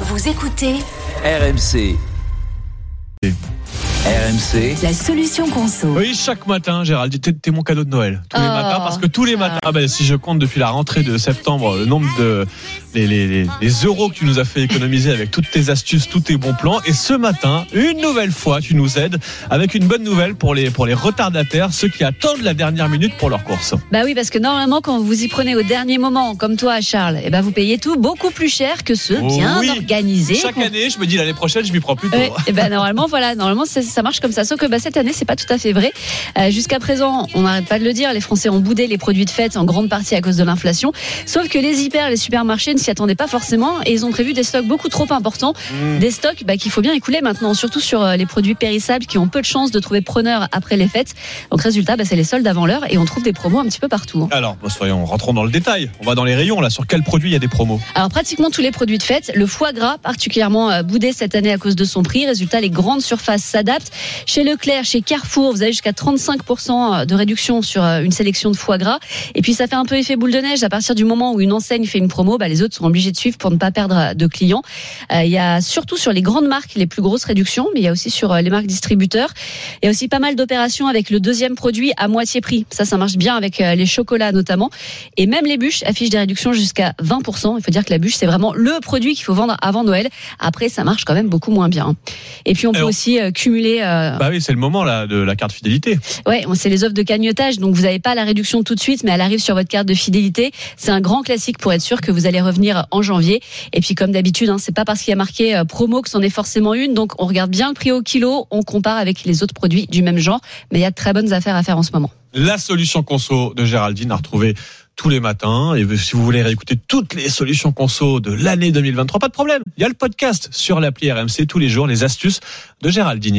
Vous écoutez RMC. RMC. la solution conso. Oui, chaque matin, Gérald, t'es t'es mon cadeau de Noël. Tous les Oh. matins, parce que tous les matins, ah ben, si je compte depuis la rentrée de septembre, le nombre de les, les, les, les euros que tu nous as fait économiser avec toutes tes astuces, tous tes bons plans. Et ce matin, une nouvelle fois, tu nous aides avec une bonne nouvelle pour les pour les retardataires, ceux qui attendent la dernière minute pour leur course. Bah oui, parce que normalement, quand vous y prenez au dernier moment, comme toi, Charles, eh ben vous payez tout beaucoup plus cher que ceux Oh bien oui. organisés. Chaque année, je me dis l'année prochaine, je m'y prends plus tôt. Ouais, et ben normalement voilà normalement ça, ça marche comme ça sauf que bah, cette année c'est pas tout à fait vrai Euh, jusqu'à présent on n'arrête pas de le dire les Français ont boudé les produits de fête en grande partie à cause de l'inflation sauf que les hyper les supermarchés ne s'y attendaient pas forcément et ils ont prévu des stocks beaucoup trop importants Mmh. des stocks bah, qu'il faut bien écouler maintenant surtout sur euh, les produits périssables qui ont peu de chances de trouver preneur après les fêtes donc résultat bah, c'est les soldes avant l'heure et on trouve des promos un petit peu partout Alors, bon, soyons, rentrons dans le détail. On va dans les rayons là. Sur quel produit il y a des promos? Alors pratiquement tous les produits de fête, le foie gras particulièrement euh, boudé cette année à cause de son prix. Résultat, les grandes surfaces s'adaptent. Chez Leclerc, chez Carrefour, vous avez jusqu'à 35% de réduction sur euh, une sélection de foie gras. Et puis ça fait un peu effet boule de neige. À partir du moment où une enseigne fait une promo, bah, les autres sont obligés de suivre pour ne pas perdre de clients. Euh, Il y a surtout sur les grandes marques les plus grosses réductions, mais il y a aussi sur euh, les marques distributeurs. Il y a aussi pas mal d'opérations avec le deuxième produit à moitié prix. Ça, ça marche bien avec euh, les chocolats notamment. Et même les bûches affichent des réductions jusqu'à 20%. Il faut dire que la bûche, c'est vraiment le produit qu'il faut vendre avant Noël. Après, ça marche quand même beaucoup moins bien. Et puis, on peut Alors- aussi euh, cumuler. euh, Bah oui, c'est le moment là de la carte fidélité. Ouais, c'est les offres de cagnotage. Donc, vous n'avez pas la réduction tout de suite, mais elle arrive sur votre carte de fidélité. C'est un grand classique pour être sûr que vous allez revenir en janvier. Et puis, comme d'habitude, hein, c'est pas parce qu'il y a marqué euh, promo que c'en est forcément une. Donc, on regarde bien le prix au kilo, on compare avec les autres produits du même genre. Mais il y a de très bonnes affaires à faire en ce moment. La solution conso de Géraldine à retrouver tous les matins. Et si vous voulez réécouter toutes les solutions conso de l'année 2023, pas de problème. Il y a le podcast sur l'appli RMC tous les jours, les astuces de Géraldine.